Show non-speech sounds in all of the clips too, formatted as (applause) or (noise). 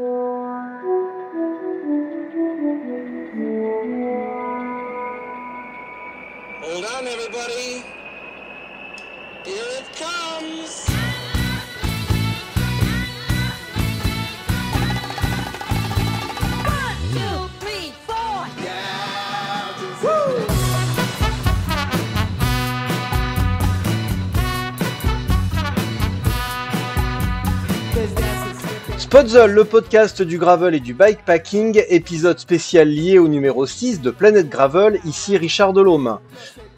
Yeah. Spotzol, le podcast du gravel et du bikepacking, épisode spécial lié au numéro 6 de Planète Gravel, ici Richard Delhomme.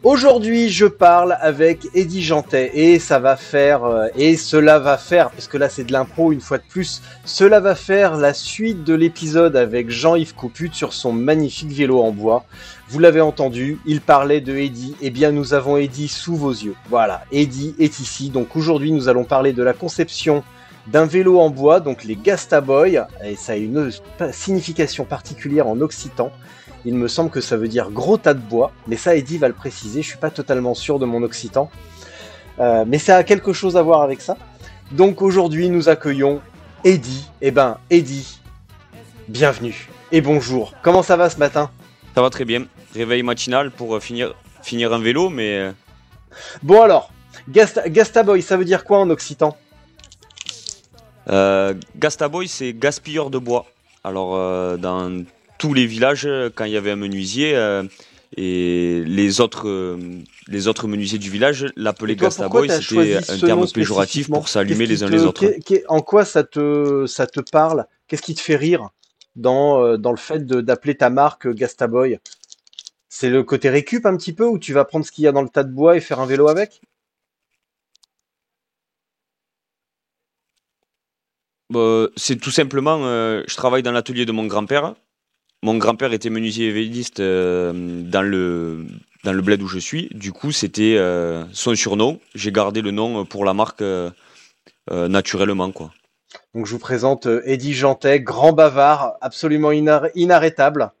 Aujourd'hui, je parle avec Eddie Jantet et ça va faire, euh, et cela va faire, parce que là c'est de l'impro une fois de plus, cela va faire la suite de l'épisode avec Jean-Yves Couput sur son magnifique vélo en bois. Vous l'avez entendu, il parlait de Eddie, et bien nous avons Eddie sous vos yeux. Voilà, Eddie est ici, donc aujourd'hui nous allons parler de la conception d'un vélo en bois, donc les Gastaboy, et ça a une signification particulière en occitan. Il me semble que ça veut dire gros tas de bois, mais ça Eddie va le préciser, je suis pas totalement sûr de mon occitan. Euh, mais ça a quelque chose à voir avec ça. Donc aujourd'hui nous accueillons Eddie. Eh ben Eddie, bienvenue et bonjour. Comment ça va ce matin? Ça va très bien. Réveil matinal pour euh, finir, finir un vélo, mais euh, Bon alors, Gasta, Gastaboy, ça veut dire quoi en occitan? Euh, Gastaboy, c'est gaspilleur de bois. Alors, euh, dans tous les villages, quand il y avait un menuisier, euh, et les autres, les autres menuisiers du village l'appelaient Gastaboy, c'était un terme péjoratif pour s'allumer les uns te- les autres. En quoi ça te, ça te parle? Qu'est-ce qui te fait rire dans, dans le fait d'appeler ta marque Gastaboy C'est le côté récup un petit peu où tu vas prendre ce qu'il y a dans le tas de bois et faire un vélo avec? Bah, c'est tout simplement, euh, je travaille dans l'atelier de mon grand-père. Mon grand-père était menuisier védiste euh, dans le dans le bled où je suis. Du coup, c'était euh, son surnom. J'ai gardé le nom pour la marque naturellement, quoi. Donc je vous présente Eddie Jantet, grand bavard, absolument inar- inarrêtable.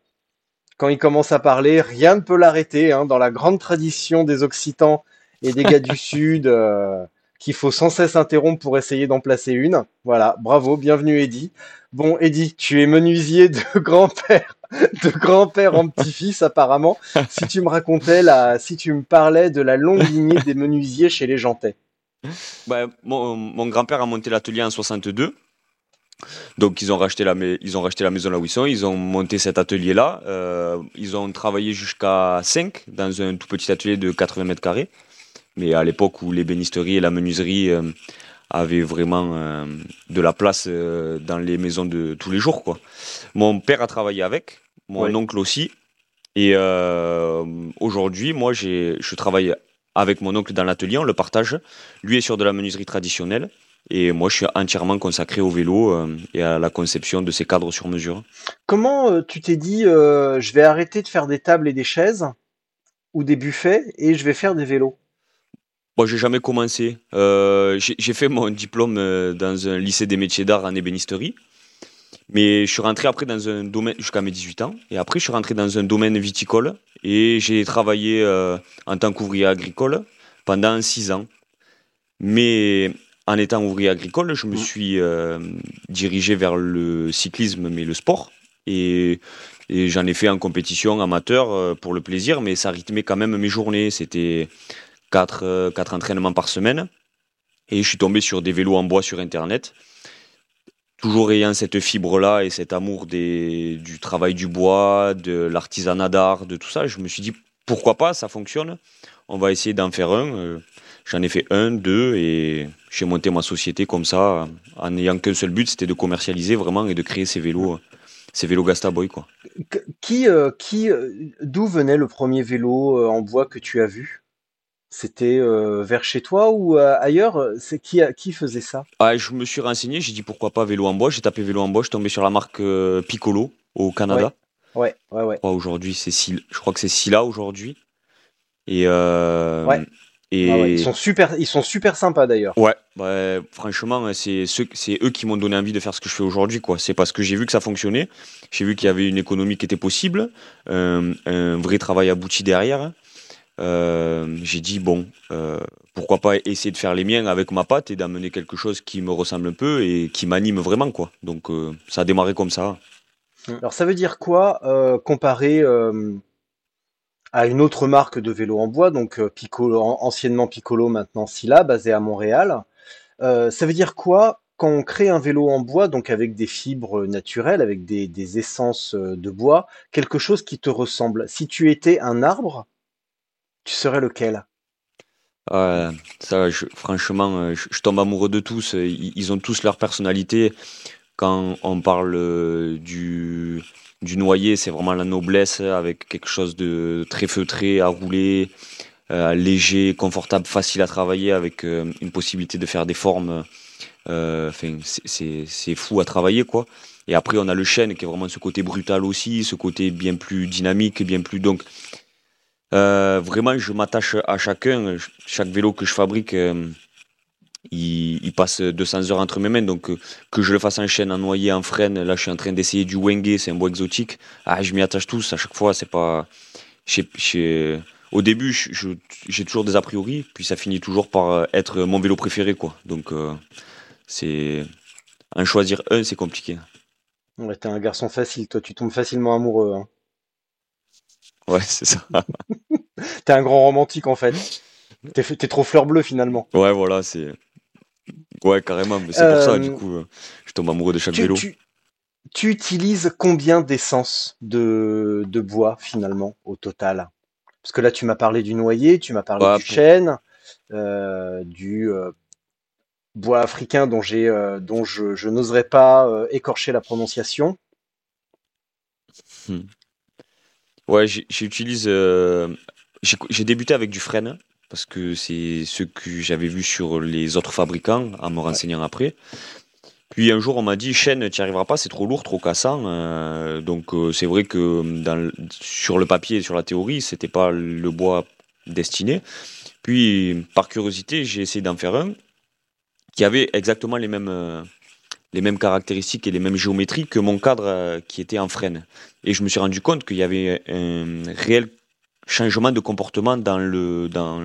Quand il commence à parler, rien ne peut l'arrêter. hein, dans la grande tradition des Occitans et des gars du (laughs) Sud, qu'il faut sans cesse interrompre pour essayer d'en placer une. Voilà, bravo, bienvenue Eddie. Bon, Eddie, tu es menuisier de (laughs) grand-père, de grand-père en petit-fils apparemment. Si tu me racontais la, si tu me parlais de la longue lignée des menuisiers chez les Jantais. Bah, mon, grand-père a monté l'atelier en 62. Donc ils ont racheté la, ils ont racheté la maison là où ils sont, ils ont monté cet atelier-là. Euh, ils ont travaillé jusqu'à 5 dans un tout petit atelier de 80 mètres carrés. Mais à l'époque où les bénisteries et la menuiserie euh, avaient vraiment euh, de la place euh, dans les maisons de tous les jours. Quoi. Mon père a travaillé avec, mon Ouais. oncle aussi. Et aujourd'hui, moi, je travaille avec mon oncle dans l'atelier, on le partage. Lui est sur de la menuiserie traditionnelle. Et moi, je suis entièrement consacré au vélo euh, et à la conception de ces cadres sur mesure. Comment euh, tu t'es dit, euh, je vais arrêter de faire des tables et des chaises ou des buffets et je vais faire des vélos? Moi, j'ai jamais commencé. Euh, j'ai fait mon diplôme euh, dans un lycée des métiers d'art en ébénisterie. Mais je suis rentré après dans un domaine, jusqu'à mes 18 ans. Et après, je suis rentré dans un domaine viticole. Et j'ai travaillé euh, en tant qu'ouvrier agricole pendant 6 ans. Mais en étant ouvrier agricole, je me suis euh, dirigé vers le cyclisme, mais le sport. Et, et j'en ai fait en compétition amateur euh, pour le plaisir, mais ça rythmait quand même mes journées. C'était quatre, euh, quatre entraînements par semaine. Et je suis tombé sur des vélos en bois sur Internet. Toujours ayant cette fibre-là et cet amour des, du travail du bois, de l'artisanat d'art, de tout ça, je me suis dit pourquoi pas, ça fonctionne. On va essayer d'en faire un. Euh, J'en ai fait un, deux, et j'ai monté ma société comme ça, en n'ayant qu'un seul but, c'était de commercialiser vraiment et de créer ces vélos, ces vélos Gastaboy, quoi. Qui, euh, qui, euh, d'où venait le premier vélo euh, en bois que tu as vu? C'était euh, vers chez toi ou euh, ailleurs? C'est qui, qui faisait ça? Ah, je me suis renseigné, j'ai dit pourquoi pas vélo en bois. J'ai tapé vélo en bois, je suis tombé sur la marque euh, Piccolo au Canada. Ouais, ouais, ouais. Je crois aujourd'hui c'est Scylla- je crois que c'est Scylla aujourd'hui. Et, Ouais. et Ah ouais, Ils sont super, ils sont super sympas d'ailleurs. Ouais, bah, franchement, c'est ceux, c'est eux qui m'ont donné envie de faire ce que je fais aujourd'hui, quoi. C'est parce que j'ai vu que ça fonctionnait, j'ai vu qu'il y avait une économie qui était possible, un vrai travail abouti derrière. Euh, j'ai dit bon, euh, pourquoi pas essayer de faire les miens avec ma patte et d'amener quelque chose qui me ressemble un peu et qui m'anime vraiment, quoi. Donc euh, ça a démarré comme ça. Alors ça veut dire quoi euh, comparé euh, à une autre marque de vélo en bois, donc euh, Piccolo, an- anciennement Piccolo, maintenant Scylla, basée à Montréal. Euh, ça veut dire quoi quand on crée un vélo en bois, donc avec des fibres naturelles, avec des, des essences de bois, quelque chose qui te ressemble? Si tu étais un arbre, tu serais lequel? Euh, ça, franchement, euh, je, tombe amoureux de tous. Euh, Ils, ont tous leur personnalité. Quand on parle euh, du, du noyer, c'est vraiment la noblesse avec quelque chose de très feutré à rouler, léger, confortable, facile à travailler, avec une possibilité de faire des formes. c'est fou à travailler, quoi. Et après, on a le chêne qui est vraiment ce côté brutal aussi, ce côté bien plus dynamique, bien plus. Donc, euh, vraiment, je m'attache à chacun. Chaque vélo que je fabrique, euh, il, passe 200 heures entre mes mains. Donc, euh, que je le fasse en chaîne, en noyer, en frêne. Là, je suis en train d'essayer du wenge, c'est un bois exotique. Ah, je m'y attache tous. À chaque fois, c'est pas. Au début, j'ai toujours des a priori, puis ça finit toujours par être mon vélo préféré, quoi. Donc, c'est. En choisir un, c'est compliqué. Ouais, t'es un garçon facile, toi, tu tombes facilement amoureux. hein. Ouais, c'est ça. (laughs) T'es un grand romantique en fait. T'es t'es trop fleur bleue finalement. Ouais, voilà, c'est. Ouais, carrément. mais C'est pour ça, du coup, euh, je tombe amoureux de chaque Tu, vélo. tu- tu utilises combien d'essence de, de bois finalement au total? Parce que là, tu m'as parlé du noyer, tu m'as parlé Ouais, du pour- chêne, euh, du euh, bois africain dont j'ai, dont je, je n'oserais pas écorcher la prononciation. Ouais, j'ai- j'utilise. euh, J'ai débuté avec du frêne, parce que c'est ce que j'avais vu sur les autres fabricants, en me renseignant après. Puis un jour, on m'a dit chêne, tu n'y arriveras pas, c'est trop lourd, trop cassant. euh, donc, euh, c'est vrai que dans sur le papier et sur la théorie, c'était pas le bois destiné. Puis, par curiosité, j'ai essayé d'en faire un qui avait exactement les mêmes, les mêmes caractéristiques et les mêmes géométries que mon cadre euh, qui était en frêne. Et je me suis rendu compte qu'il y avait un réel changement de comportement dans le, dans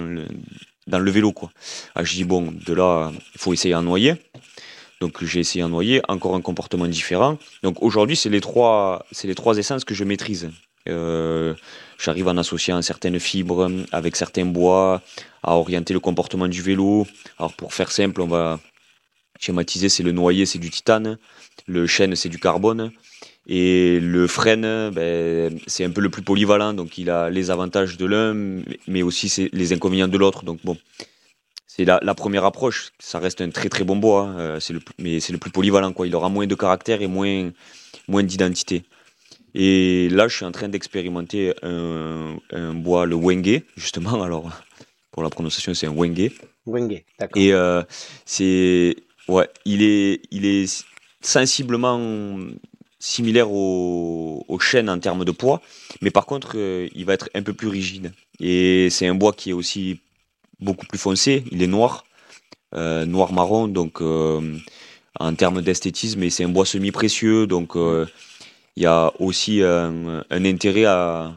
dans le vélo. Quoi. Ah, je dis, bon, de là, il faut essayer en noyer. Donc j'ai essayé en noyer, encore un comportement différent. Donc aujourd'hui, c'est les trois, les trois essences que je maîtrise. Euh, J'arrive en associant certaines fibres avec certains bois, à orienter le comportement du vélo. Alors pour faire simple, on va schématiser, c'est le noyer, c'est du titane, le chêne, c'est du carbone, et le frêne, ben, c'est un peu le plus polyvalent, donc il a les avantages de l'un, mais aussi les inconvénients de l'autre. Donc bon, c'est la, la première approche. Ça reste un très très bon bois, hein, euh, c'est le, mais c'est le plus polyvalent. Quoi. Il aura moins de caractère et moins, moins d'identité. Et là, je suis en train d'expérimenter un, un bois, le wenge, justement. Alors, pour la prononciation, c'est un wenge. Wenge, d'accord. Et euh, c'est ouais, il est il est sensiblement similaire au, chêne en termes de poids, mais par contre euh, il va être un peu plus rigide. Et c'est un bois qui est aussi beaucoup plus foncé. Il est noir, euh, noir marron, donc euh, en termes d'esthétisme, et c'est un bois semi précieux, donc il y a aussi un, intérêt à,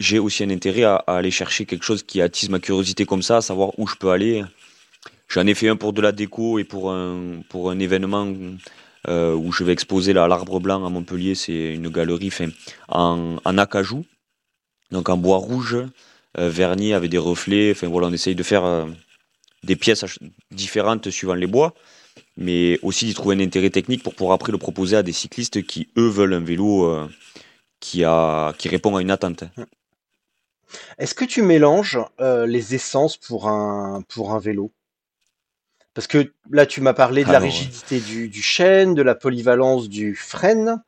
j'ai aussi un intérêt à, à aller chercher quelque chose qui attise ma curiosité comme ça, à savoir où je peux aller. J'en ai fait un pour de la déco et pour un, pour un événement euh, où je vais exposer l'Arbre Blanc à Montpellier. C'est une galerie enfin, en, en acajou, donc en bois rouge, euh, verni avec des reflets. Enfin, voilà, on essaye de faire euh, des pièces différentes suivant les bois, mais aussi d'y trouver un intérêt technique pour pouvoir après le proposer à des cyclistes qui, eux, veulent un vélo euh, qui, a, qui répond à une attente. Est-ce que tu mélanges euh, les essences pour un, pour un vélo? Parce que là, tu m'as parlé de la Alors, rigidité du, du chêne, de la polyvalence du frêne.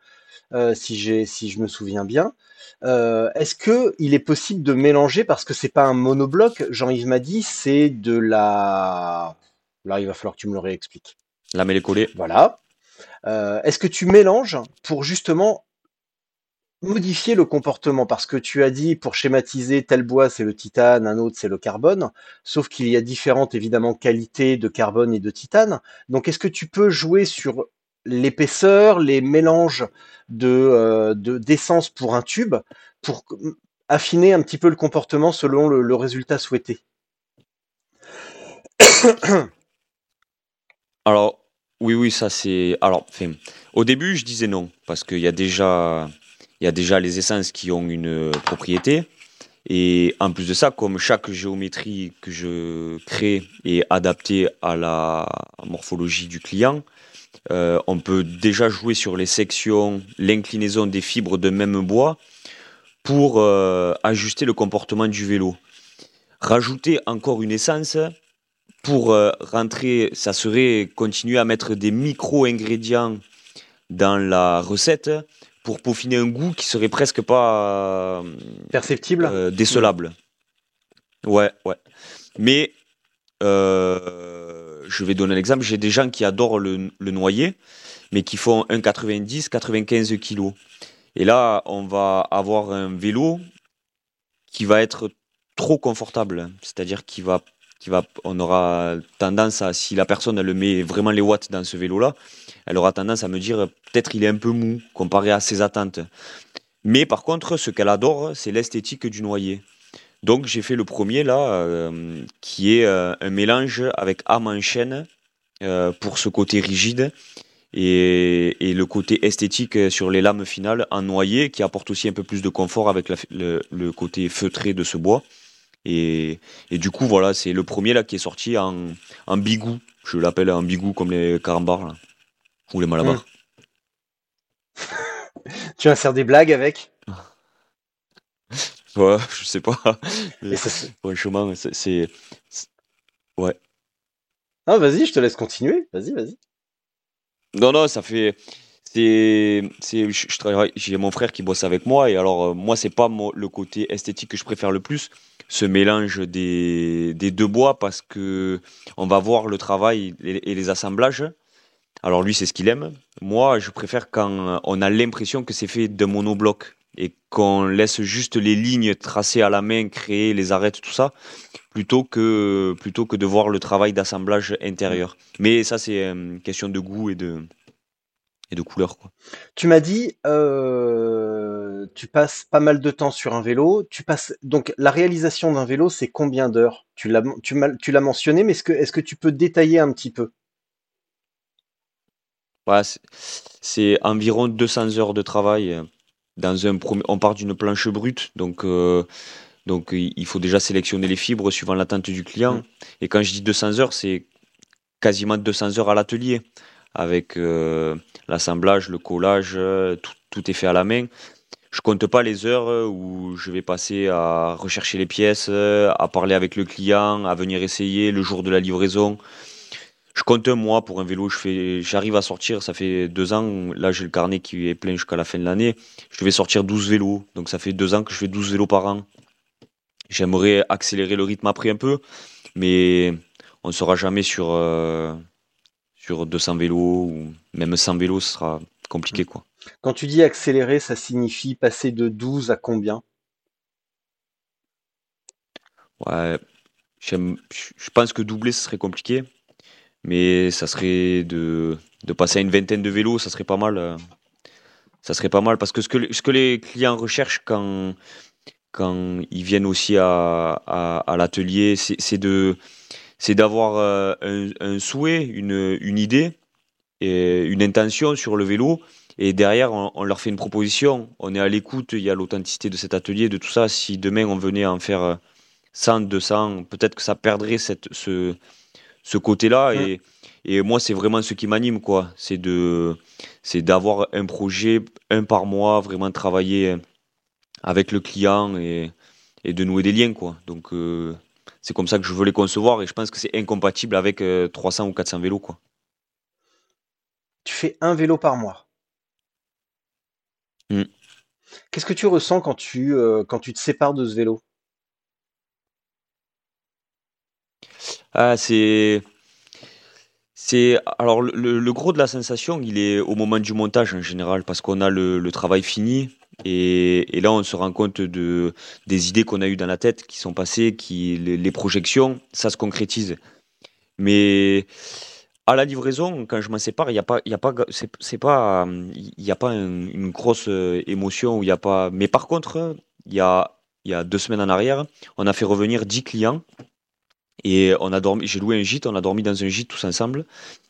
euh, si je me souviens bien. Euh, est-ce que il est possible de mélanger parce que c'est pas un monobloc, Jean-Yves m'a dit, c'est de la. Là, il va falloir que tu me le réexpliques. La mêlée collée. Voilà. Euh, est-ce que tu mélanges pour justement modifier le comportement parce que tu as dit pour schématiser tel bois c'est le titane, un autre c'est le carbone, sauf qu'il y a différentes évidemment qualités de carbone et de titane. Donc est-ce que tu peux jouer sur l'épaisseur, les mélanges de euh, de- d'essence pour un tube pour affiner un petit peu le comportement selon le, le résultat souhaité? (coughs) Alors, oui, oui, ça c'est. Alors, au début, je disais non, parce qu'il y a déjà, il y a déjà les essences qui ont une propriété. Et en plus de ça, comme chaque géométrie que je crée est adaptée à la morphologie du client, euh, on peut déjà jouer sur les sections, l'inclinaison des fibres de même bois pour euh, ajuster le comportement du vélo. Rajouter encore une essence, pour euh, rentrer, ça serait continuer à mettre des micro-ingrédients dans la recette pour peaufiner un goût qui serait presque pas Perceptible euh, décelable. Ouais, ouais. Mais euh, je vais donner un exemple. J'ai des gens qui adorent le, le noyer, mais qui font 1,90, 95 kilos. Et là, on va avoir un vélo qui va être trop confortable. C'est-à-dire qu'il va, on aura tendance à, si la personne elle met vraiment les watts dans ce vélo-là, elle aura tendance à me dire peut-être il est un peu mou comparé à ses attentes. Mais par contre, ce qu'elle adore, c'est l'esthétique du noyer. Donc j'ai fait le premier là, euh, qui est euh, un mélange avec âme en chêne euh, pour ce côté rigide et, le côté esthétique sur les lames finales en noyer qui apporte aussi un peu plus de confort avec le côté feutré de ce bois. Et, et du coup voilà, c'est le premier là qui est sorti en, en bigou. Je l'appelle un bigou comme les carambars là, ou les malabars. (laughs) Tu insères des blagues avec (laughs) Ouais, je sais pas. (laughs) Mais ça franchement, c'est- Ouais. Ah, vas-y, je te laisse continuer. Vas-y, vas-y. Non, non, ça fait. C'est. J'ai mon frère qui bosse avec moi, et alors, euh, moi, c'est pas le côté esthétique que je préfère le plus, ce mélange des, des deux bois, parce que on va voir le travail et, les assemblages. Alors, lui, c'est ce qu'il aime. Moi, je préfère quand on a l'impression que c'est fait de monobloc et qu'on laisse juste les lignes tracées à la main, créer les arêtes, tout ça, plutôt que, plutôt que de voir le travail d'assemblage intérieur. Mais ça, c'est une question de goût et de, et de couleur. Quoi. Tu m'as dit, euh, tu passes pas mal de temps sur un vélo. Tu passes donc la réalisation d'un vélo, c'est combien d'heures? Tu l'as, tu l'as mentionné, mais est-ce que, est-ce que tu peux détailler un petit peu? Voilà, c'est- environ 200 heures de travail. euh, Dans un premier, on part d'une planche brute, donc, euh, donc il faut déjà sélectionner les fibres suivant l'attente du client. Mm. Et quand je dis 200 heures, c'est quasiment 200 heures à l'atelier, avec euh, l'assemblage, le collage, euh, tout, est fait à la main. Je compte pas les heures euh, où je vais passer à rechercher les pièces, à parler avec le client, à venir essayer le jour de la livraison. Je compte un mois pour un vélo. Je fais, j'arrive à sortir. Ça fait deux ans. Là, j'ai le carnet qui est plein jusqu'à la fin de l'année. Je vais sortir 12 vélos. Donc, ça fait deux ans que je fais 12 vélos par an. J'aimerais accélérer le rythme après un peu, mais on ne sera jamais sur, sur 200 vélos ou même 100 vélos. Ce sera compliqué, quoi. Quand tu dis accélérer, ça signifie passer de 12 à combien? Ouais, je pense que doubler, ce serait compliqué. Mais ça serait de, de passer à une vingtaine de vélos, ça serait pas mal. euh, Ça serait pas mal parce que ce que, les- ce que les clients recherchent quand, quand ils viennent aussi à, à, à l'atelier, c'est c'est de c'est d'avoir euh, un, un souhait, une, une idée, et une intention sur le vélo. Et derrière, on, on leur fait une proposition. On est à l'écoute, il y a l'authenticité de cet atelier, de tout ça. Si demain on venait à en faire euh, 100, 200, peut-être que ça perdrait cette, ce, ce côté-là. Mm. Et, et moi, c'est vraiment ce qui m'anime, quoi. C'est de, c'est d'avoir un projet, un par mois, vraiment travailler avec le client et, et de nouer des liens, quoi. Donc, euh, c'est comme ça que je veux les concevoir et je pense que c'est incompatible avec euh, 300 ou 400 vélos, quoi. Tu fais un vélo par mois. Qu'est-ce que tu ressens quand tu, euh, quand tu te sépares de ce vélo? Ah, c'est. C'est alors le, le- le gros de la sensation, il est au moment du montage en général, parce qu'on a le, le travail fini et, là on se rend compte de des idées qu'on a eues dans la tête, qui sont passées, qui les, projections, ça se concrétise. Mais à la livraison, quand je m'en sépare, il y a pas, y a pas, c'est pas, y a pas un- une grosse euh, émotion il y a pas. Mais par contre, il y a y a deux semaines en arrière, on a fait revenir 10 clients et on a dormi, j'ai loué un gîte, on a dormi dans un gîte tous ensemble.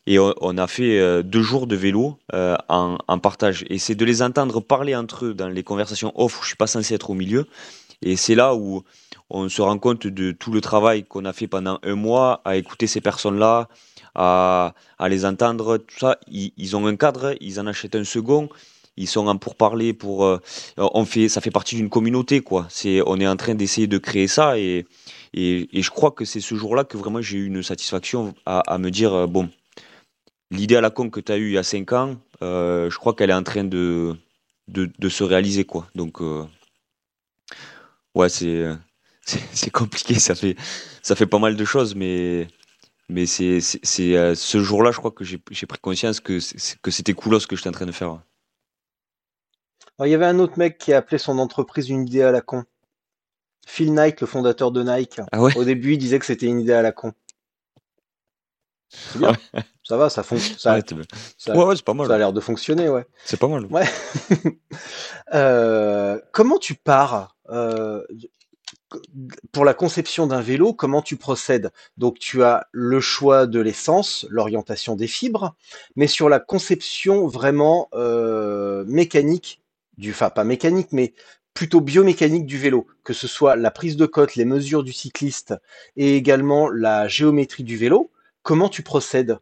Et on, a fait euh, deux jours de vélo euh, en, partage. Et c'est de les entendre parler entre eux dans les conversations off où je suis pas censé être au milieu. Et c'est là où on se rend compte de tout le travail qu'on a fait pendant un mois à écouter ces personnes-là, à, les entendre, tout ça. Ils, ont un cadre, ils en achètent un second. Ils sont en pourparler pour. euh, on fait, ça fait partie d'une communauté, quoi. C'est, on est en train d'essayer de créer ça et, et, je crois que c'est ce jour-là que vraiment j'ai eu une satisfaction à, me dire euh, bon, l'idée à la con que tu as eue il y a 5 ans, euh, je crois qu'elle est en train de, de, se réaliser, quoi. Donc, euh, ouais, (laughs) c'est, c'est, compliqué, ça fait, ça fait pas mal de choses, mais, mais c'est, c'est, ce jour-là, je crois que j'ai, pris conscience que, que c'était cool ce que j'étais en train de faire. Alors, il y avait un autre mec qui a appelé son entreprise une idée à la con. Phil Knight, le fondateur de Nike. Ah ouais Au début, il disait que c'était une idée à la con. C'est bien. (laughs) Ça va, ça, fon- ça, Ouais, t'es- ça- ouais, ouais, c'est pas ça a mal. l'air de fonctionner, ouais. C'est pas mal. Ouais. (laughs) Euh, comment tu pars euh, pour la conception d'un vélo? Comment tu procèdes? Donc, tu as le choix de l'essence, l'orientation des fibres, mais sur la conception vraiment euh, mécanique du, enfin pas mécanique, mais plutôt biomécanique du vélo, que ce soit la prise de cote, les mesures du cycliste et également la géométrie du vélo. Comment tu procèdes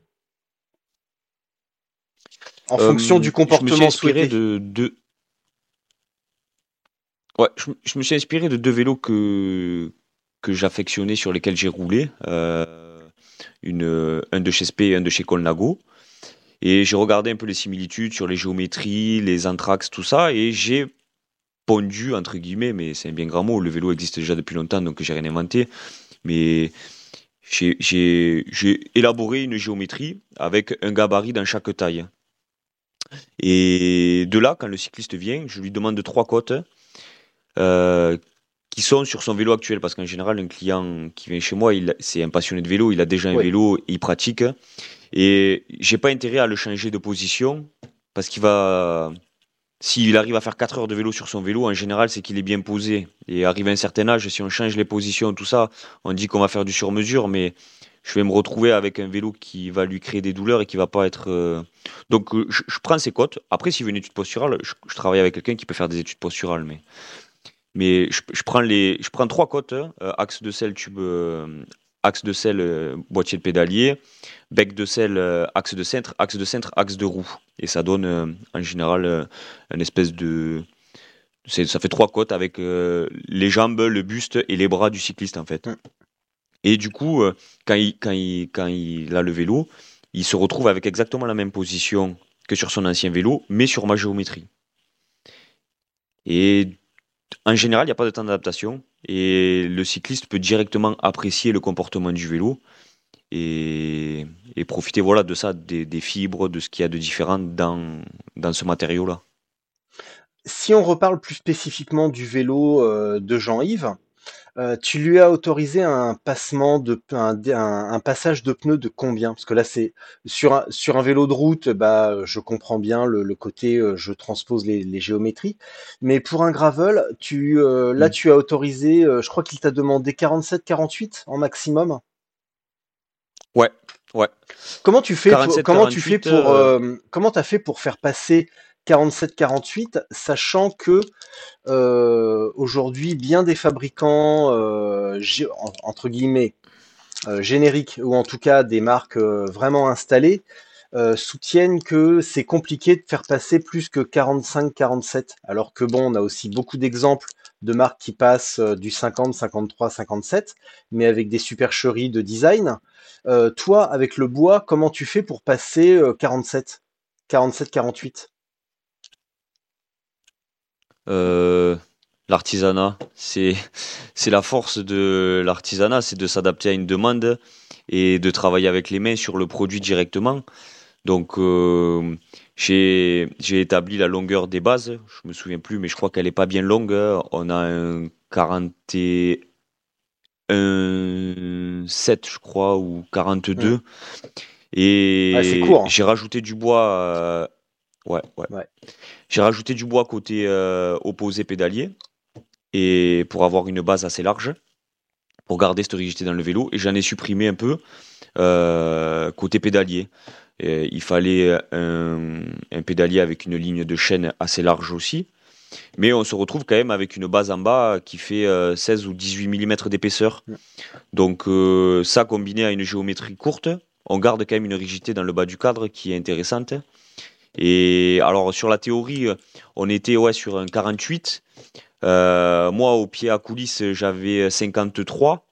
en fonction Euh, du me suis comportement souhaité? de deux. Ouais, je, me je me suis inspiré de deux vélos que, que j'affectionnais, sur lesquels j'ai roulé. Euh, une, un de chez SP et un de chez Colnago. Et j'ai regardé un peu les similitudes sur les géométries, les anthrax, tout ça. Et j'ai pondu, entre guillemets, mais c'est un bien grand mot. Le vélo existe déjà depuis longtemps, donc j'ai rien inventé. Mais j'ai élaboré une géométrie avec un gabarit dans chaque taille. Et de là, quand le cycliste vient, je lui demande trois cotes euh, qui sont sur son vélo actuel. Parce qu'en général, un client qui vient chez moi, il- c'est un passionné de vélo, il a déjà un Oui. vélo, il pratique. Et j'ai pas intérêt à le changer de position parce qu'il va. S'il arrive à faire 4 heures de vélo sur son vélo, en général, c'est qu'il est bien posé. Et arrivé à un certain âge, si on change les positions, tout ça, on dit qu'on va faire du sur-mesure, mais je vais me retrouver avec un vélo qui va lui créer des douleurs et qui va pas être. euh, Donc, euh, je, prends ses cotes. Après, s'il veut une étude posturale, je, travaille avec quelqu'un qui peut faire des études posturales, mais. Je, prends les, je trois cotes, hein, euh, axe de selle, tube, axe de selle, euh, boîtier de pédalier, bec de selle, euh, axe de centre, axe de centre, axe de roue. Et ça donne euh, en général une espèce de. Ça fait trois côtes avec euh, les jambes, le buste et les bras du cycliste en fait. Et du coup, euh, quand, il, quand, il, quand il a le vélo, il se retrouve avec exactement la même position que sur son ancien vélo, mais sur ma géométrie. Et en général, il n'y a pas de temps d'adaptation et le cycliste peut directement apprécier le comportement du vélo et, profiter voilà, de ça, des, fibres, de ce qu'il y a de différent dans, dans ce matériau-là. Si on reparle plus spécifiquement du vélo euh, de Jean-Yves, euh, tu lui as autorisé un passement de un, un- un passage de pneus de combien? Parce que là, c'est sur un, sur un vélo de route, bah, je comprends bien le, le côté, euh, je transpose les, les géométries. Mais pour un gravel, tu, euh, là, Mm. tu as autorisé, je crois qu'il t'a demandé 47, 48 en maximum. Ouais, ouais. Comment tu fais pour, 47, comment tu fais 48, pour comment t'as fait pour faire passer 47-48, sachant que euh, aujourd'hui bien des fabricants euh, entre guillemets euh, génériques ou en tout cas des marques vraiment installées soutiennent que c'est compliqué de faire passer plus que 45-47, alors que bon, on a aussi beaucoup d'exemples de marques qui passent du 50, 53, 57, mais avec des supercheries de design. Toi, avec le bois, comment tu fais pour passer euh, 47, 47, 48? Euh, l'artisanat, c'est (laughs) c'est la force de l'artisanat, c'est de s'adapter à une demande et de travailler avec les mains sur le produit directement. Donc euh, j'ai j'ai établi la longueur des bases, je me souviens plus, mais je crois qu'elle est pas bien longue. On a un 41 7, je crois, ou 42. Et Ouais, court, hein. j'ai rajouté du bois. Euh, ouais, ouais. Ouais. J'ai rajouté du bois côté euh, opposé pédalier et pour avoir une base assez large pour garder cette rigidité dans le vélo et j'en ai supprimé un peu euh, côté pédalier. Et il fallait un, un pédalier avec une ligne de chaîne assez large aussi. Mais on se retrouve quand même avec une base en bas qui fait euh, 16 ou 18 mm d'épaisseur. Donc euh, ça combiné à une géométrie courte, on garde quand même une rigidité dans le bas du cadre qui est intéressante. Et alors sur la théorie, on était ouais, sur un 48. Euh, moi au pied à coulisses, j'avais 53.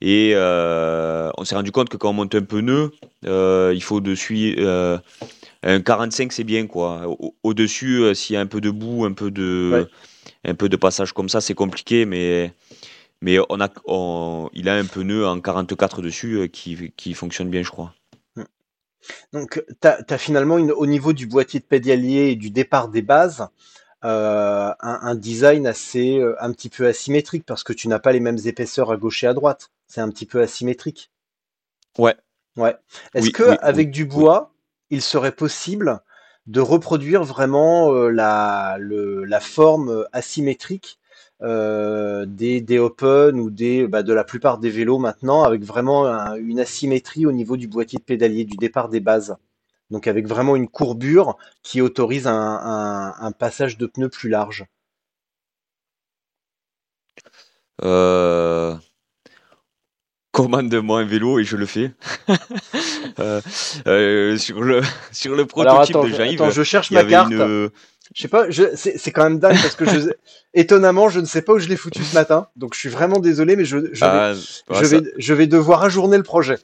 Et euh, on s'est rendu compte que quand on monte un pneu, euh, il faut dessus euh, un 45, c'est bien quoi. Au- Au-dessus, euh, s'il y a un peu de boue, un peu de, Ouais. un peu de passage comme ça, c'est compliqué, mais mais on a, on- il a un pneu en 44 dessus euh, qui, qui fonctionne bien, je crois. Donc, tu as, finalement, une- au niveau du boîtier de pédalier et du départ des bases, euh, un, un design assez, euh, un petit peu asymétrique parce que tu n'as pas les mêmes épaisseurs à gauche et à droite. C'est un petit peu asymétrique. Ouais. Ouais. Est-ce Oui, que oui, avec oui, du bois, il serait possible de reproduire vraiment euh, la, le- la forme asymétrique euh, des, des Open ou des, bah, de la plupart des vélos maintenant, avec vraiment un- une asymétrie au niveau du boîtier de pédalier, du départ des bases. Donc avec vraiment une courbure qui autorise un, un- un passage de pneus plus large. Euh, Commande-moi un vélo et je le fais. (laughs) Euh, euh, sur le sur le Alors prototype attends, de je, Jean-Yves, attends, je cherche ma carte. une. Je sais pas, je, c'est, c'est quand même dingue parce que je, (laughs) étonnamment, je ne sais pas où je l'ai foutu ce matin. Donc je suis vraiment désolé, mais je, je vais, je ça- vais, je vais devoir ajourner le projet.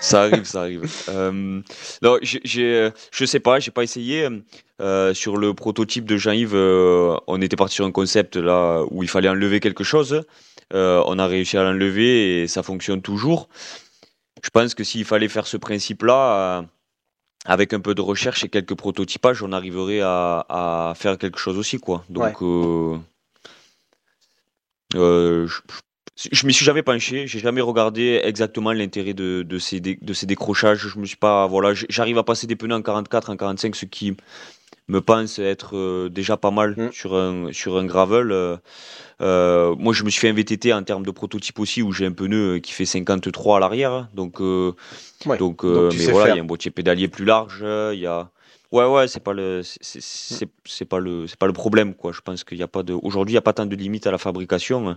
Ça arrive, ça arrive. (laughs) Euh, non, j'ai, j'ai- je sais pas, j'ai pas essayé. Euh, sur le prototype de Jean-Yves, euh, on était parti sur un concept là où il fallait enlever quelque chose. Euh, on a réussi à l'enlever et ça fonctionne toujours. Je pense que s'il fallait faire ce principe-là, avec un peu de recherche et quelques prototypages, on arriverait à, à faire quelque chose aussi, quoi. Donc, euh, euh, je, je, m'y suis jamais penché, j'ai jamais regardé exactement l'intérêt de, de, ces, dé- de ces décrochages. Je me suis pas, voilà, j'arrive à passer des pneus en 44, en 45, ce qui me pense être euh, déjà pas mal Mm. sur un sur un gravel. euh, euh, moi, je me suis fait un VTT en termes de prototype aussi, où j'ai un pneu qui fait 53 à l'arrière, donc euh, Ouais, donc, donc mais voilà, il y a un boîtier pédalier plus large, il y a ouais ouais, c'est pas le c'est c'est- pas le c'est pas le problème quoi. Je pense qu'il y a pas de aujourd'hui, il y a pas tant de limites à la fabrication.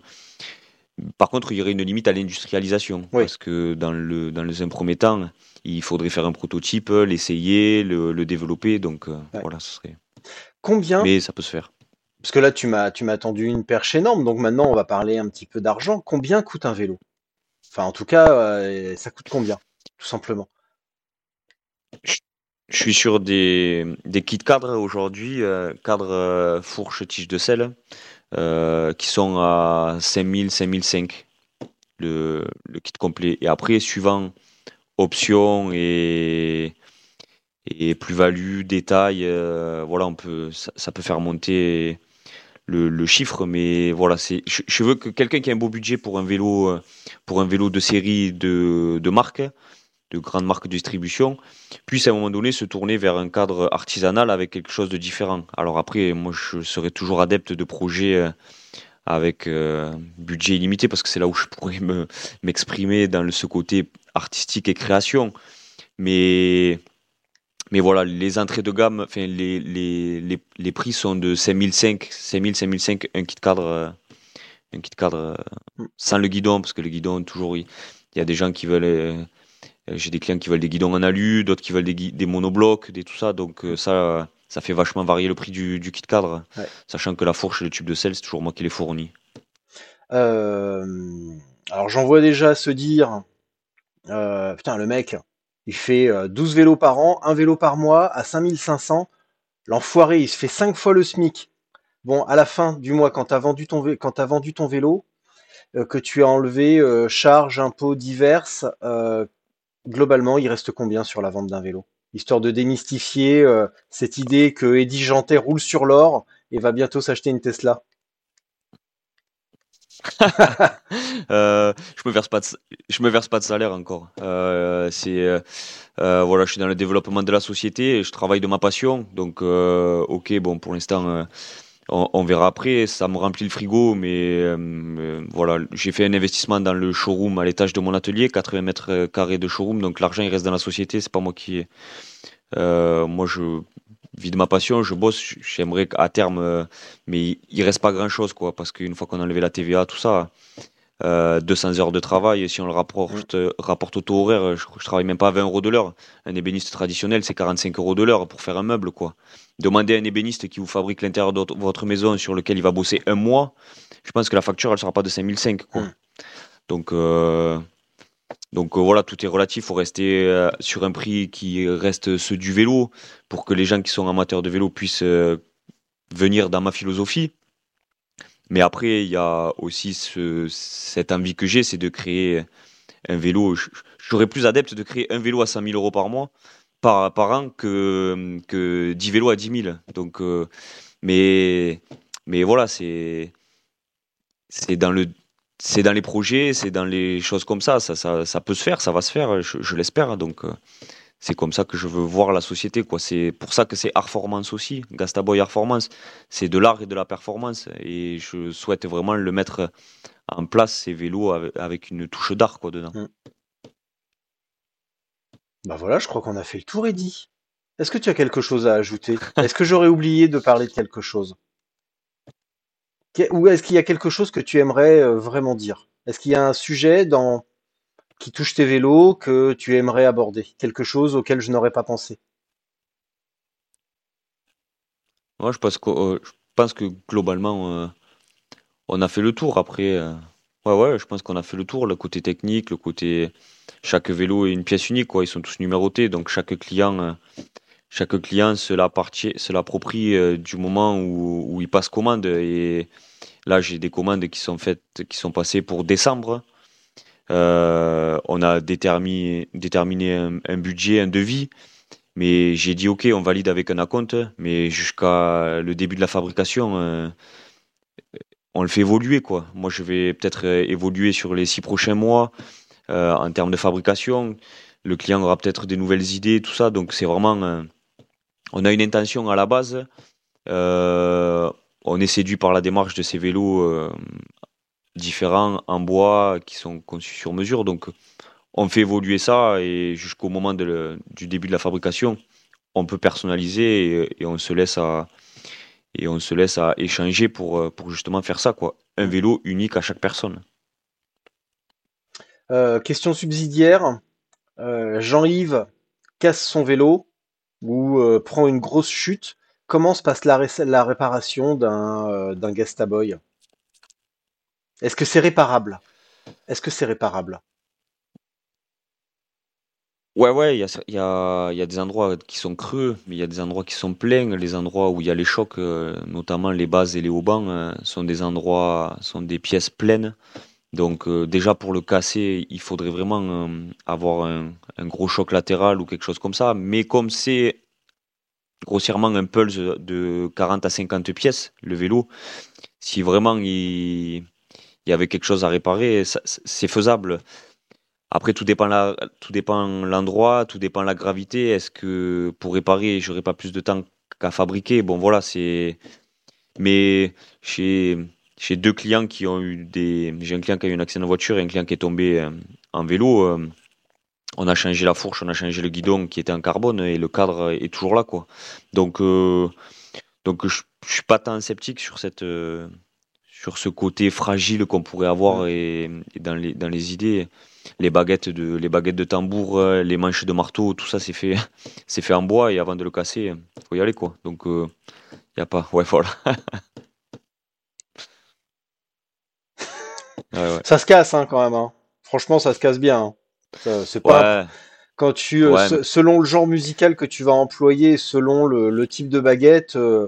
Par contre, il y aurait une limite à l'industrialisation Oui. parce que dans le dans les un premier temps, il faudrait faire un prototype, l'essayer, le, le développer, donc euh, Ouais. voilà, ce serait. Combien Mais ça peut se faire. Parce que là, tu m'as, tu m'as tendu une perche énorme, donc maintenant, on va parler un petit peu d'argent. Combien coûte un vélo? Enfin, en tout cas, euh, ça coûte combien Tout simplement? Je suis sur des, des kits cadres aujourd'hui, euh, cadres euh, fourche tige de sel, euh, qui sont à 5000, 5005, le, kit complet. Et après, suivant options et, et plus-value, détail, euh, voilà, on peut, ça, peut faire monter le, chiffre, mais voilà, je, je veux que quelqu'un qui a un beau budget pour un vélo, euh, pour un vélo de série de, de marque, de grande marque de distribution, puisse à un moment donné se tourner vers un cadre artisanal avec quelque chose de différent. Alors après, moi, je serai toujours adepte de projets euh, avec euh, budget illimité parce que c'est là où je pourrais me, m'exprimer dans le, ce côté artistique et création. Mais, mais voilà, les entrées de gamme, enfin, les, les, les, les prix sont de 5005, 5000, 5005, un kit cadre, un kit cadre euh, sans le guidon, parce que le guidon, toujours, il y a des gens qui veulent. euh, J'ai des clients qui veulent des guidons en alu, d'autres qui veulent des, des monoblocs, des tout ça. Donc euh, ça, euh, ça fait vachement varier le prix du, du kit cadre, Ouais. sachant que la fourche et le tube de sel, c'est toujours moi qui les fournis. Euh, alors, j'en vois déjà se dire euh, Putain, le mec, il fait euh, 12 vélos par an, un vélo par mois à 5500. L'enfoiré, il se fait cinq fois le SMIC. Bon, à la fin du mois, quand vendu ton, quand t'as vendu ton vélo, euh, que tu as enlevé euh, charges, impôts diverses, euh, globalement, il reste combien sur la vente d'un vélo? Histoire de démystifier euh, cette idée que Eddie Jantet roule sur l'or et va bientôt s'acheter une Tesla. (laughs) Euh, je me verse pas de, me verse pas de salaire encore. Euh, c'est voilà, je suis dans le développement de la société, et je travaille de ma passion. Donc ok, bon pour l'instant on, verra après. Ça me remplit le frigo, mais euh, euh, voilà, j'ai fait un investissement dans le showroom à l'étage de mon atelier, 80 mètres carrés de showroom. Donc l'argent il reste dans la société, c'est pas moi qui. Euh, moi je vis de ma passion, je bosse. J'aimerais qu'à terme, euh, mais il, il reste pas grand chose quoi, parce qu'une fois qu'on a enlevé la TVA, tout ça euh, 200 heures de travail, et si on le rapporte, euh, rapporte au taux horaire, je, je travaille même pas à 20 euros de l'heure. Un ébéniste traditionnel, c'est 45 euros de l'heure pour faire un meuble, quoi. Demandez à un ébéniste qui vous fabrique l'intérieur de votre- maison sur lequel il va bosser un mois, je pense que la facture, elle sera pas de 5005, quoi. Donc, euh, donc euh, voilà, tout est relatif. Il faut rester euh, sur un prix qui reste ceux du vélo pour que les gens qui sont amateurs de vélo puissent euh, venir dans ma philosophie. Mais après, il y a aussi ce- cette envie que j'ai, c'est de créer un vélo. Je- J'aurais plus adepte de créer un vélo à 100 000 euros par mois, par, an, que, que 10 vélos à 10 000. Donc, euh, mais, voilà, c'est dans les projets, c'est dans les choses comme ça. Ça, peut se faire, ça va se faire, je, je l'espère. Donc, euh, c'est comme ça que je veux voir la société. quoi. C'est pour ça que c'est Artformance aussi, Gastaboy Artformance. C'est de l'art et de la performance. Et je souhaite vraiment le mettre en place, ces vélos, avec, une touche d'art quoi, dedans. Bah voilà, je crois qu'on a fait le tour, Eddie. Est-ce que tu as quelque chose à ajouter? (laughs) Est-ce que j'aurais oublié de parler de quelque chose? Ou est-ce qu'il y a quelque chose que tu aimerais euh, vraiment dire? Est-ce qu'il y a un sujet dans qui touche tes vélos que tu aimerais aborder? Quelque chose auquel je n'aurais pas pensé? Moi, je pense que, euh, que globalement, euh, on a fait le tour. Après, euh, ouais, ouais, je pense qu'on a fait le tour. Le côté technique, le côté. Chaque vélo est une pièce unique, quoi. Ils sont tous numérotés. Donc, chaque client, euh, chaque client se l'approprie du moment où, où il passe commande. Et là, j'ai des commandes qui sont faites, qui sont passées pour décembre. Euh, on a déterminé, un, budget, un devis. Mais j'ai dit, OK, on valide avec un acompte, mais jusqu'à le début de la fabrication, euh, on le fait évoluer, quoi. Moi, je vais peut-être euh, évoluer sur les six prochains mois en termes de fabrication. Le client aura peut-être des nouvelles idées, tout ça. Donc, c'est vraiment. on a une intention à la base. On est séduit par la démarche de ces vélos différents en bois qui sont conçus sur mesure. Donc, on fait évoluer ça et jusqu'au moment de le- du début de la fabrication, on peut personnaliser et, et on se laisse à et on se laisse à échanger pour, pour justement faire ça quoi. Un vélo unique à chaque personne. Euh, question subsidiaire. Euh, Jean-Yves casse son vélo ou euh, prend une grosse chute. Comment se passe la, ré- la réparation d'un d'un Gastaboy? Est-ce que c'est réparable? Est-ce que c'est réparable? Ouais ouais, il y a, des endroits qui sont creux, mais il y a des endroits qui sont pleins. Les endroits où il y a les chocs, euh, notamment les bases et les haubans, euh, sont des endroits, sont des pièces pleines. Donc euh, déjà pour le casser, il faudrait vraiment avoir un, un gros choc latéral ou quelque chose comme ça. Mais comme c'est grossièrement un pulse de 40 à 50 pièces, le vélo, si vraiment il, il y avait quelque chose à réparer, c'est faisable. Après, tout dépend la, tout dépend l'endroit, tout dépend la gravité. Est-ce que pour réparer, j'aurais pas plus de temps qu'à fabriquer? Bon, voilà, c'est. Mais chez, chez deux clients qui ont eu des. J'ai un client qui a eu un accident de voiture et un client qui est tombé euh, en vélo. euh, on a changé la fourche, on a changé le guidon qui était en carbone et le cadre est toujours là, quoi. Donc, euh, donc je, je suis pas tant sceptique sur cette, sur ce côté fragile qu'on pourrait avoir et, et dans les, dans les idées. Les baguettes de, les baguettes de tambour, euh, les manches de marteau, tout ça c'est fait, (laughs) c'est fait en bois et avant de le casser, faut y aller, quoi. Donc, il y a pas, ouais, voilà. (laughs) Ouais, ouais. Ça se casse hein, quand même. hein. Franchement, ça se casse bien. hein. C'est pas, Ouais, quand tu, euh, se- selon le genre musical que tu vas employer, selon le, le type de baguette, euh, euh,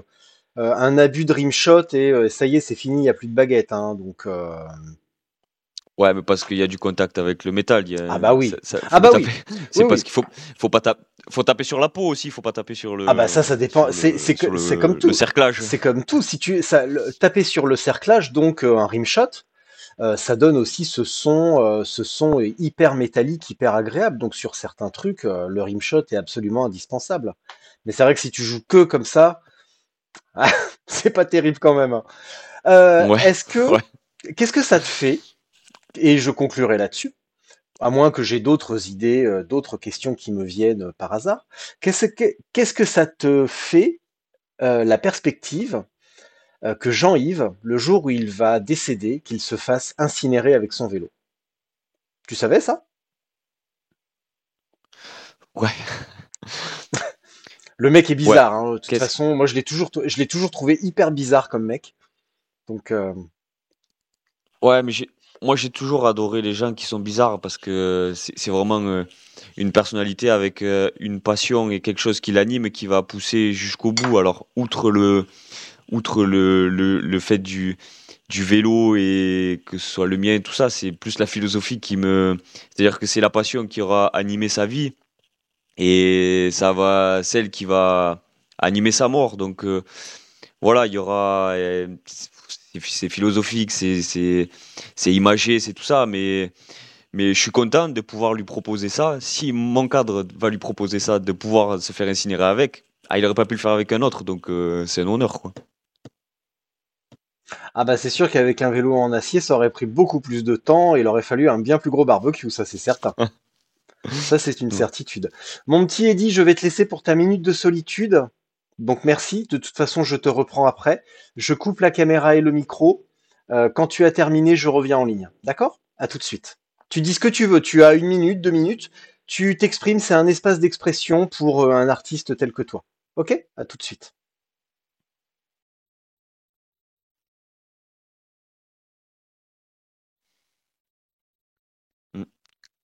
un abus de rimshot et euh, ça y est, c'est fini, il n'y a plus de baguette. Hein, donc, euh, Ouais, mais parce qu'il y a du contact avec le métal. il y a- Ah bah oui. ça- ça- faut Ah bah oui. (laughs) C'est Oui, parce oui. qu'il faut, faut pas taper, faut taper sur la peau aussi. Faut pas taper sur le. Ah bah ça, ça dépend. C'est- comme tout. Le cerclage. c'est comme tout. Si tu ça, le- taper sur le cerclage, donc euh, un rimshot, euh, ça donne aussi ce son, euh, ce son est hyper métallique, hyper agréable. Donc sur certains trucs, euh, le rimshot est absolument indispensable. Mais c'est vrai que si tu joues que comme ça, (laughs) c'est pas terrible quand même. hein. Euh, Ouais, Est-ce que ouais. qu'est-ce que ça te fait? Et je conclurai là-dessus. À moins que j'ai d'autres idées, euh, d'autres questions qui me viennent par hasard. Qu'est-ce que qu'est-ce que ça te fait euh, la perspective euh, que Jean-Yves, le jour où il va décéder, qu'il se fasse incinérer avec son vélo? Tu savais ça? Ouais. (laughs) Le mec est bizarre. hein, De toute façon, moi je l'ai toujours, je l'ai toujours trouvé hyper bizarre comme mec. Donc euh, Ouais, mais moi j'ai toujours adoré les gens qui sont bizarres parce que c'est vraiment euh, une personnalité avec euh, une passion et quelque chose qui l'anime et qui va pousser jusqu'au bout. Alors, outre le, outre le, le, le fait du, du vélo et que ce soit le mien et tout ça, c'est plus la philosophie qui me. C'est-à-dire que c'est la passion qui aura animé sa vie et ça va, celle qui va animer sa mort. Donc, euh, voilà, il y aura. euh, c'est- philosophique, c'est imagé, c'est tout ça, mais, mais je suis content de pouvoir lui proposer ça. Si mon cadre va lui proposer ça, de pouvoir se faire incinérer avec, ah, il n'aurait pas pu le faire avec un autre, donc euh, c'est un honneur. Quoi. ah bah c'est sûr qu'avec un vélo en acier, ça aurait pris beaucoup plus de temps il aurait fallu un bien plus gros barbecue, ça c'est certain. (laughs) ça c'est une certitude. Mon petit Eddy, je vais te laisser pour ta minute de solitude. Donc merci. De toute façon, je te reprends après. Je coupe la caméra et le micro. Euh, quand tu as terminé, je reviens en ligne. D'accord? À tout de suite. Tu dis ce que tu veux. Tu as une minute, deux minutes. Tu t'exprimes. C'est un espace d'expression pour euh, un artiste tel que toi. Ok? À tout de suite.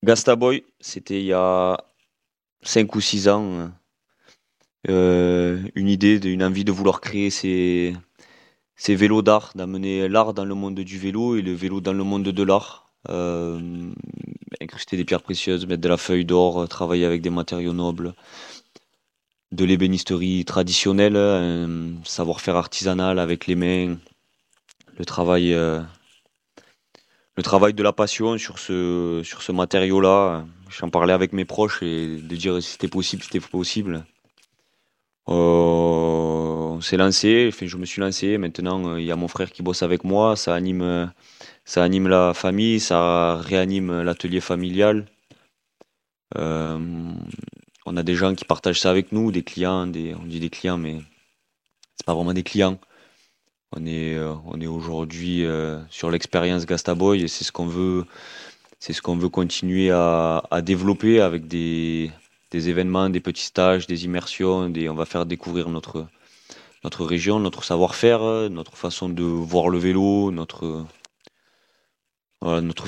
Gastaboy, c'était il y a 5 ou 6 ans. euh, une idée, une envie de vouloir créer ces, ces vélos d'art, d'amener l'art dans le monde du vélo et le vélo dans le monde de l'art. Euh, incruster des pierres précieuses, mettre de la feuille d'or, travailler avec des matériaux nobles, de l'ébénisterie traditionnelle, un savoir-faire artisanal avec les mains, le travail, euh, le travail de la passion sur ce, sur ce matériau-là. J'en parlais avec mes proches et de dire si c'était possible, si c'était possible. Euh, on s'est lancé, je me suis lancé. Maintenant, euh, il y a mon frère qui bosse avec moi. Ça anime, ça anime la famille, ça réanime l'atelier familial. Euh, on a des gens qui partagent ça avec nous, des clients, on dit des clients, mais c'est pas vraiment des clients. On est, euh, on est aujourd'hui euh, sur l'expérience Gastaboy et c'est ce qu'on veut, continuer à, développer avec des, événements, des petits stages, des immersions. On va faire découvrir notre, région, notre savoir-faire, notre façon de voir le vélo, notre,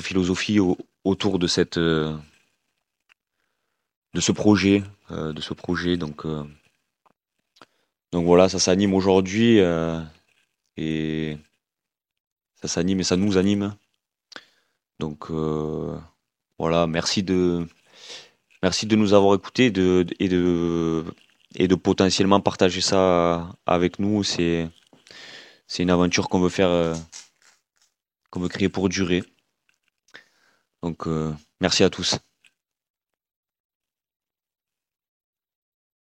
philosophie au- autour euh, de ce projet. Donc, voilà, ça s'anime aujourd'hui et ça s'anime et ça nous anime. Donc euh, voilà, merci de, merci de nous avoir écoutés de, et, de, et de potentiellement partager ça avec nous. C'est, c'est une aventure qu'on veut faire, euh, qu'on veut créer pour durer. Donc euh, merci à tous.